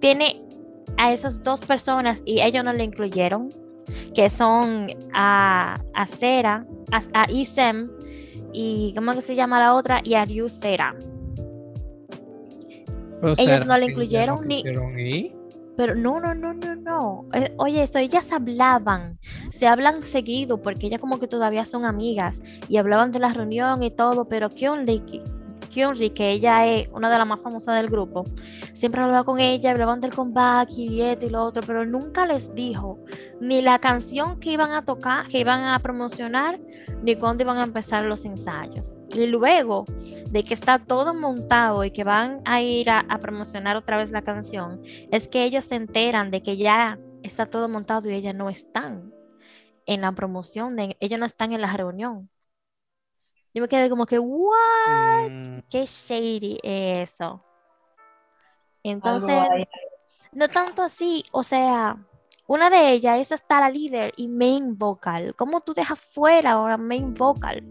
tiene a esas dos personas y ellos no le incluyeron, que son a, a Sera, a, a Isem y ¿cómo que se llama la otra? Y a Ryu Sera. O Ellos no no incluyeron ni-. Pero no, no, no, no, no. Eh, Oye, esto, ellas hablaban, se hablan seguido porque ellas como que todavía son amigas y hablaban de la reunión y todo, pero ¿qué onda? ¿Y qué- Kyunri, que ella es una de las más famosas del grupo, siempre hablaba con ella, hablaban del comeback y esto y lo otro, pero nunca les dijo ni la canción que iban a tocar, que iban a promocionar, ni cuándo iban a empezar los ensayos. Y luego de que está todo montado y que van a ir a, a promocionar otra vez la canción, es que ellos se enteran de que ya está todo montado y ellas no están en la promoción, de, ellas no están en la reunión. Yo me quedé como que, ¿what? Mm, Qué shady es eso. Entonces, no tanto así, o sea, una de ellas es hasta la líder y main vocal. ¿Cómo tú dejas fuera ahora main vocal?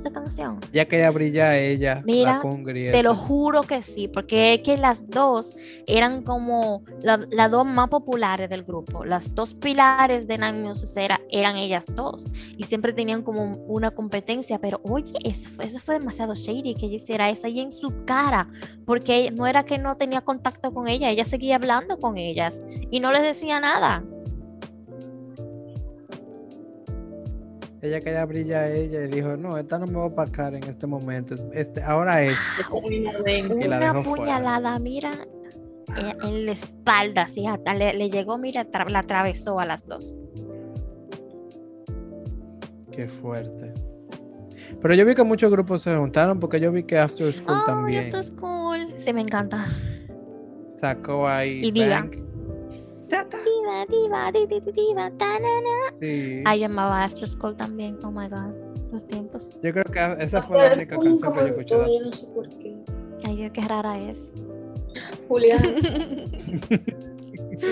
Esa canción. Ya quería brillar ella, Mira, la Te lo esa. juro que sí, porque es que las dos eran como la- las dos más populares del grupo. Las dos pilares de Nine Muses era- eran ellas dos. Y siempre tenían como una competencia. Pero oye, eso fue, eso fue demasiado shady que ella hiciera eso ahí en su cara. Porque no era que no tenía contacto con ella, ella seguía hablando con ellas y no les decía nada. Ella quería brillar a ella y dijo, no, esta no me va a opacar en este momento. Este, ahora es. Y la Una fuera. puñalada, mira, eh, en la espalda, así, hasta le, le llegó, mira, tra- la atravesó a las dos. Qué fuerte. Pero yo vi que muchos grupos se juntaron porque yo vi que After School Ay, también esto es cool. Sí, me encanta. sacó ahí. Y Diva. Diva, diva, di, di, di, diva, tanana. Sí. Ay, yo amaba After School también. Oh my god, esos tiempos. Yo creo que esa fue la única canción que yo escuché. Yo no sé por qué. Ay, Dios, qué rara es. Julián, no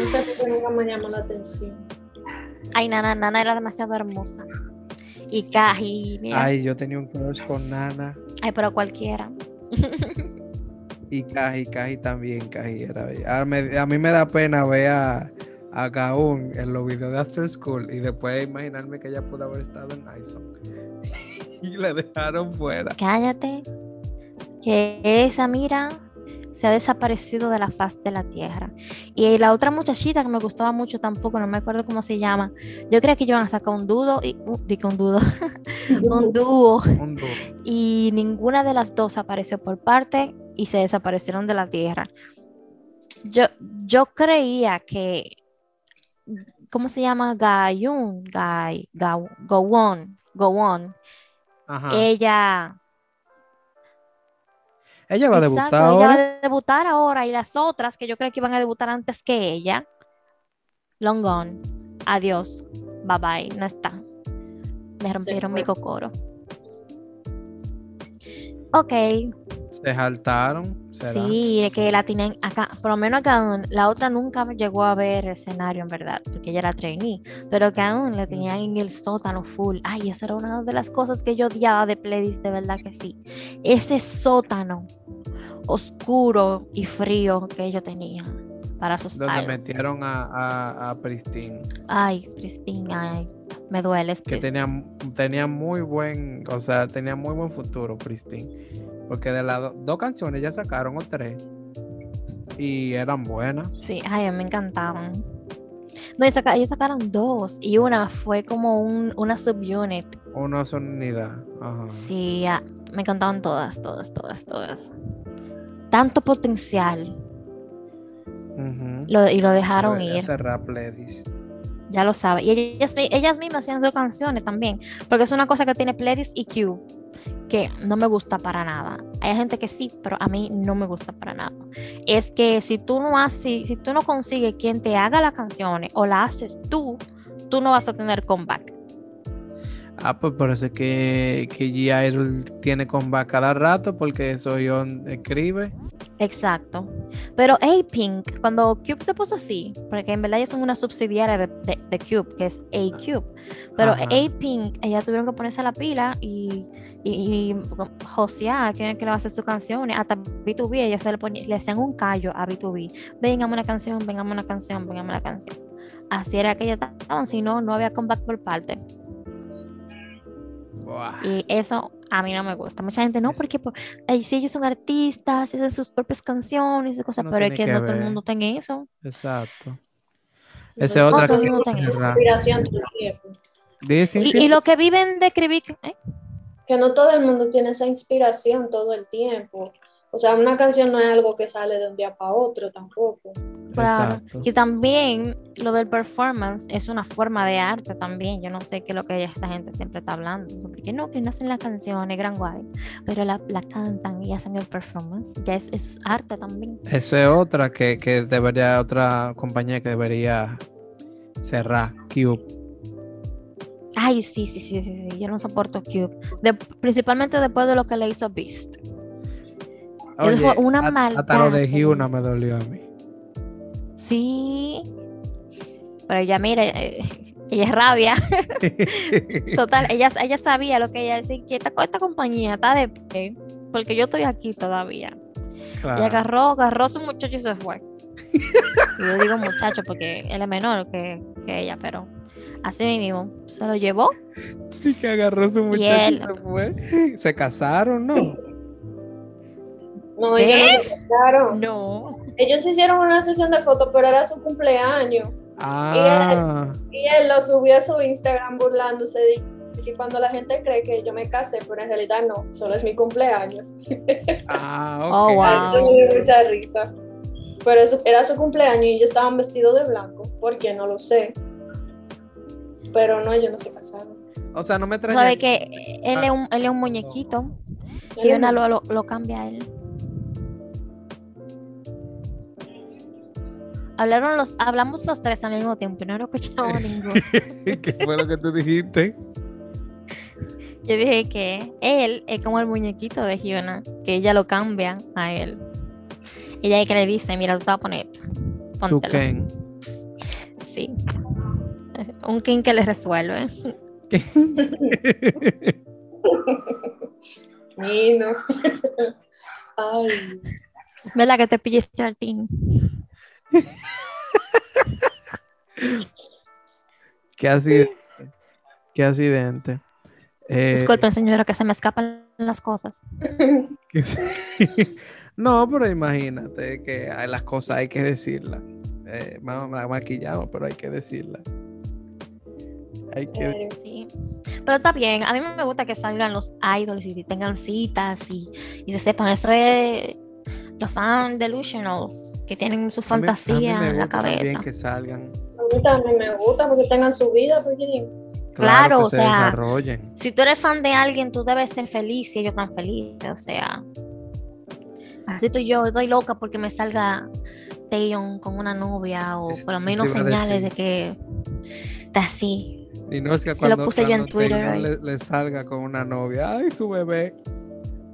sé por qué nunca me llamó la atención. Ay, Nana, Nana era demasiado hermosa. Y Kaji, mira. Ay, Ay, yo tenía un crush con Nana pero cualquiera. y Kaji, Kaji también, Kaji era bella. A, me- a mí me da pena ver a, a Gaun en los videos de After School y después imaginarme que ella pudo haber estado en ISO. y la dejaron fuera. Cállate. Que esa, mira, se ha desaparecido de la faz de la tierra. Y la otra muchachita que me gustaba mucho tampoco, no me acuerdo cómo se llama. Yo creía que iban a sacar un dudo y uh, un dudo, un dúo. Un dúo. Y ninguna de las dos apareció por parte y se desaparecieron de la tierra. Yo, yo creía que, ¿cómo se llama? Gayun, Gay, Gowon, Gowon. Ajá. Ella ella va a Exacto, debutar ella ahora. va a debutar ahora y las otras que yo creo que iban a debutar antes que ella, long gone, adiós, bye bye, no está. Me rompieron mi cocoro. Ok, Se saltaron. sí, es que la tienen acá, por lo menos acá aún, la otra nunca llegó a ver el escenario en verdad, porque ella era trainee, pero que aún la tenían en el sótano full. Ay, esa era una de las cosas que yo odiaba de Pledis, de verdad que sí. Ese sótano oscuro y frío que ellos tenían para sus Donde idols. metieron a, a, a Pristine. Ay, Cristina, ay, me duele. Que tenía, tenía muy buen, o sea, tenía muy buen futuro, Pristine. Porque de las do- dos canciones ya sacaron o tres. Y eran buenas. Sí, ay, me encantaban. No, ellos sacaron dos y una fue como un, una subunit. Una sonidad. Ajá. Sí, ah, me encantaban todas, todas, todas, todas. Tanto potencial lo- y lo dejaron ir, rap ladies. Ya lo sabe. Y ellas, ellas mismas hacían sus canciones también, porque es una cosa que tiene Pledis y Q, que no me gusta para nada. Hay gente que sí, pero a mí no me gusta para nada. Es que si tú no haces, si, si tú no consigues quien te haga las canciones o la haces tú, tú no vas a tener comeback. Ah, pues parece que, que tiene comeback cada rato porque Soyeon escribe. Exacto. Pero A-Pink, cuando Cube se puso así, porque en verdad ellos son una subsidiaria de, de- de Cube, que es A-Cube, pero. A-Pink, ellas tuvieron que ponerse a la pila y, y, y josear, que, que le va a hacer sus canciones, hasta B2B, ellas se le, ponía- le hacían un callo a B2B, vengame una canción, vengame una canción, vengame una canción. Así era que ellas estaban, si no, no había comeback por parte. Buah. Y eso a mí no me gusta. Mucha gente no, Es- porque por, ay, si ellos son artistas, hacen sus propias canciones y cosas, No pero es que que no todo el mundo tiene eso. Exacto. Esa No, otra todo el que mundo tiene es eso. rap. Inspiración todo el tiempo. Dicen Y, que- y lo que viven de escribir, ¿eh? que no todo el mundo tiene esa inspiración todo el tiempo. O sea, una canción no es algo que sale de un día para otro tampoco. Claro. Y también lo del performance es una forma de arte también. Yo no sé qué es lo que esa gente siempre está hablando. Sobre que no, que no hacen las canciones, gran guay, pero la, la cantan y hacen el performance. Ya es, eso es arte también. Eso es otra que, que debería, otra compañía que debería cerrar, Cube. Ay, sí, sí, sí, sí, sí, Yo no soporto Cube. De- principalmente después de lo que le hizo Beast. Él fue una a- Hasta lo de maldad Hyuna me dolió a mí. Sí. Pero ella, mire, eh, ella es rabia. Total, ella, ella sabía lo que ella decía, que esta, esta compañía está de pie, porque yo estoy aquí todavía. Y Claro. agarró, agarró a su muchacho y se fue. Y yo digo muchacho porque él es menor que, que ella, pero así mismo se lo llevó. Y que agarró su muchacho y él- se fue. Se casaron, ¿no? No, ellos no se casaron. No. Ellos hicieron una sesión de fotos, pero era su cumpleaños. Ah, Y él lo subió a su Instagram burlándose de que cuando la gente cree que yo me casé, pero en realidad no, solo es mi cumpleaños. ah, Oh, ok. wow. Me dio mucha risa. Pero eso, era su cumpleaños y ellos estaban vestidos de blanco. ¿Por qué? No lo sé. Pero no, ellos no se casaron. O sea, no me extraña. ¿Sabe que él es un, él es un muñequito? Y una lo, lo, lo cambia a él. Hablaron los, hablamos los tres al mismo tiempo y no lo escuchamos ninguno. ¿Qué fue lo que tú dijiste? Yo dije que él es como el muñequito de Hyuna, que ella lo cambia a él. Ella es que le dice, mira, tú te vas a poner esto. Su Póntelo". Ken. Sí. Un king que le resuelve. Sí, no. Ay. ¿Verdad que te pillaste al team? Qué accidente. Qué accidente. Eh, Disculpen, señora, que se me escapan las cosas. No, pero imagínate que hay las cosas hay que decirlas. Eh, ma- ma- maquillamos, pero hay que decirlas. Hay que. Sí. Pero está bien, a mí me gusta que salgan los idols y tengan citas y, y se sepan. Eso es los fan delusionals que tienen su a mí- a mí fantasía en la cabeza. que salgan. A mí también me gusta porque tengan su vida, porque Claro, que o se sea, desarrollen. Si tú eres fan de alguien, tú debes ser feliz y ellos tan felices. O sea, así estoy yo, estoy loca porque me salga Taeyeon con una novia o Es- por lo menos señales de que está así. Y no es que se lo cuando, puse yo en Twitter le salga con una novia. Ay, su bebé.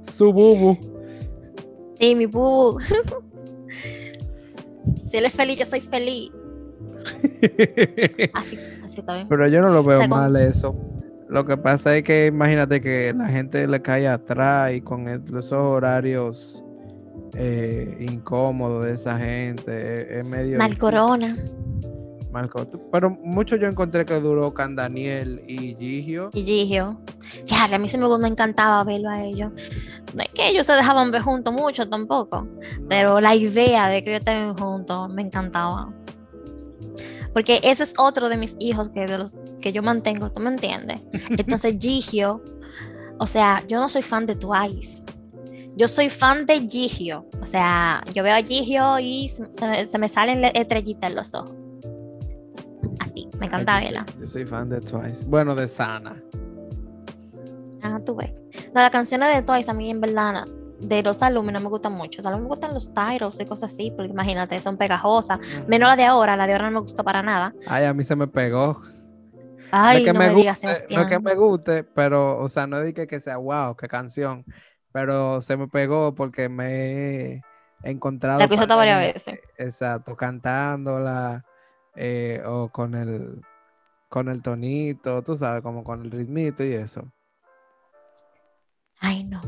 Su bubu. Sí, mi boo. si él es feliz, yo soy feliz. Así, así está bien. Pero yo no lo veo sea, con- mal eso. Lo que pasa es que imagínate que la gente le cae atrás y con esos horarios eh, incómodos de esa gente es, es medio Mal corona Mal co- Pero mucho yo encontré que duró Can Daniel y Gigio. y Gigio. Ya, a mí se me, me encantaba verlo a ellos. No es que ellos se dejaban ver juntos mucho tampoco, pero la idea de que ellos estén juntos me encantaba. Porque ese es otro de mis hijos que, de los que yo mantengo, ¿tú me entiendes? Entonces Gigio, o sea, yo no soy fan de Twice. Yo soy fan de Gigio. O sea, yo veo a Gigio y se, se me- salen le- estrellitas en los ojos. Así, me encanta verla. soy- Yo soy fan de Twice. Bueno, de Sana. Ah, tú ves. No, las canciones de Twice a mí en verdad de los álbumes no me gustan mucho. Tal vez me gustan los titles y cosas así, porque imagínate, son pegajosas. Menos la de ahora, la de ahora no me gustó para nada. Ay, a mí se me pegó. Ay, no que no me, digas, no Sebastián. que me guste, pero, o sea, no es de que, sea wow, qué canción, pero se me pegó porque me he encontrado. La escuchaste varias veces. Exacto, cantándola eh, o con el, con el tonito, tú sabes, como con el ritmito y eso. Ay, no.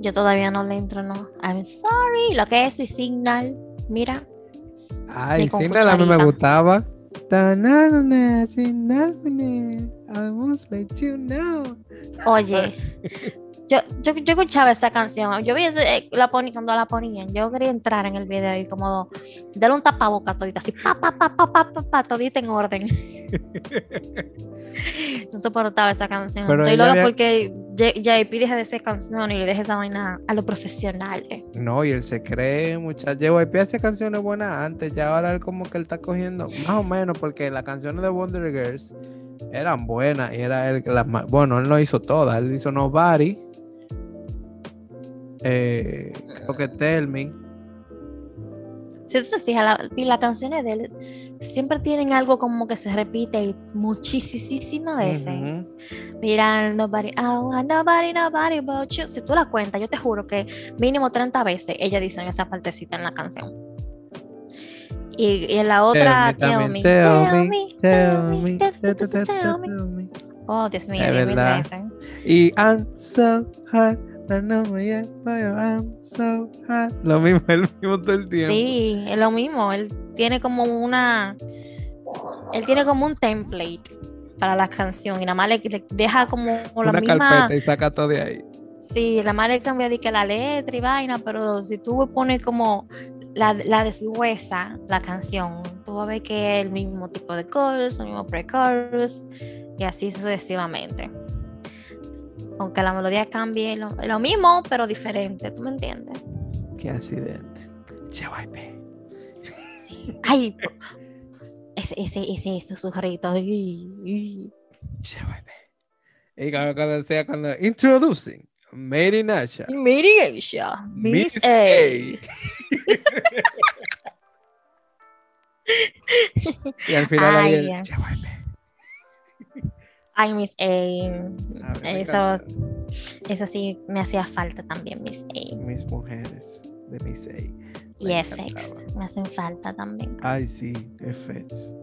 Yo todavía no le entro, no. I'm sorry. Lo que es su signal. Mira. Ay, Sinal a mí me gustaba. Ta-na-na-na, Sinal-na, I must let you know. Oye. Yo, yo, yo escuchaba esta canción. Yo vi ese, eh, la poni, cuando la ponían. Yo quería entrar en el video y como darle un tapaboca todita. Así, pa, pa, pa, pa, pa, pa, pa, todita en orden. No soportaba esa canción. Pero Estoy loca había- porque JP deja de hacer canciones y le deja esa vaina a los profesionales. No, y él se cree, muchacho. JYP hacía canciones buenas antes, ya ahora él como que él está cogiendo, más o menos, porque las canciones de Wonder Girls eran buenas y era él que las ma- Bueno, él no hizo todas, él hizo Nobody. Eh, creo que Tell Me. Si tú te fijas, la- las canciones de él siempre tienen algo como que se repite muchísimas veces. Ujú. Mira, nobody, want nobody, nobody but you. Si tú la cuentas, yo te juro que mínimo 30 veces ella dice en esa partecita en la canción. Y, y en la otra, Tell me, tell me, tell me, tell me. Oh, Dios mío, Es verdad. Y I'm so hot, I know me yet, but I'm so hot. Lo mismo, el mismo todo el tiempo. Sí, es lo mismo. Él tiene como una. Él tiene como un template para la canción y nada más le, le deja como la Una misma. carpeta y saca todo de ahí. Sí, nada más le cambia de que la letra y vaina, pero si tú pones como la, la deshuesa la canción, tú vas a ver que es el mismo tipo de chorus, el mismo pre-chorus y así sucesivamente. Aunque la melodía cambie, lo, lo mismo, pero diferente, ¿tú me entiendes? Qué accidente. Ay, ese, ese, ese susurrito. JYP. Y cuando, cuando decía cuando introducing Made in Asia. Asia, Miss Miss A. A. y al final Ay. Ay, Miss A. A mí me Eso, sí me hacía falta también, Miss A. Mis mujeres de Miss A. Y FX me hacen falta también. Ay, sí, FX.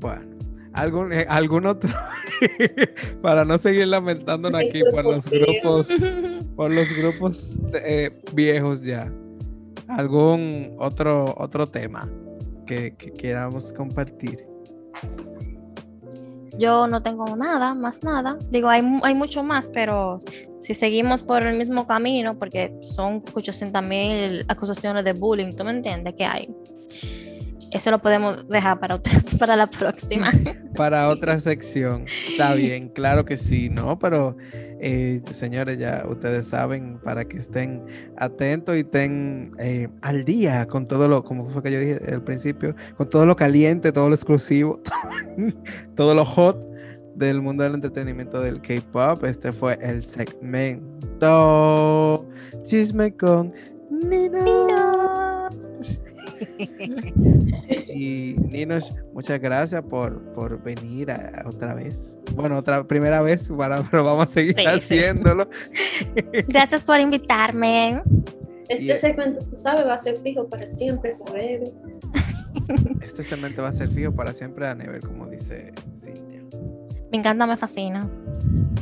Bueno, ¿algún, eh, algún otro? Para no seguir lamentándonos aquí por los grupos, por los grupos eh, viejos ya. ¿Algún otro, otro tema que, que queramos compartir? Yo no tengo nada, más nada. Digo, hay, hay mucho más, pero si seguimos por el mismo camino, porque son 800 mil acusaciones de bullying, ¿tú me entiendes? Que hay. Eso lo podemos dejar para, otra- para la próxima. Para otra sección. Está bien, claro que sí, ¿no? Pero, eh, señores, ya ustedes saben, para que estén atentos y estén eh, al día con todo lo, como fue que yo dije al principio, con todo lo caliente, todo lo exclusivo, todo lo hot del mundo del entretenimiento del K-pop. Este fue el segmento Chisme con Nino. Y Ninos, muchas gracias por, por venir a- otra vez. Bueno, otra primera vez, para- pero vamos a seguir Sí, sí. haciéndolo. Gracias por invitarme. Este Yeah. segmento, tú sabes, va a ser fijo para siempre, forever. Este cemento va a ser fijo para siempre a nivel, como dice Cintia. Me encanta, me fascina.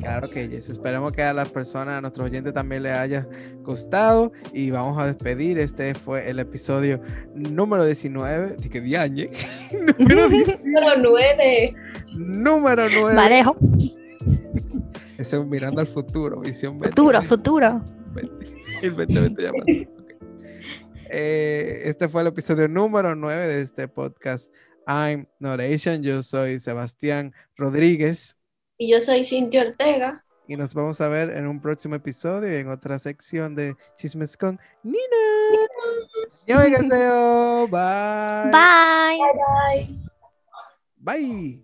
Claro que yes. Esperemos que a las personas, a nuestros oyentes también les haya gustado. Y vamos a despedir. Este fue el episodio número 19. De que diañe. número 19. Número 9. número 9. Varejo. Ese es mirando al futuro. Visión 20. Futuro, futuro. 20. El 2020 ya pasó. Ok. Eh, este fue el episodio número 9 de este podcast I'm Not Asian. Yo soy Sebastián Rodríguez Y yo soy Cintia Ortega. y nos vamos a ver en un próximo episodio y en otra sección de Chismes con Nina. Yo Bye. Bye. Bye. Bye.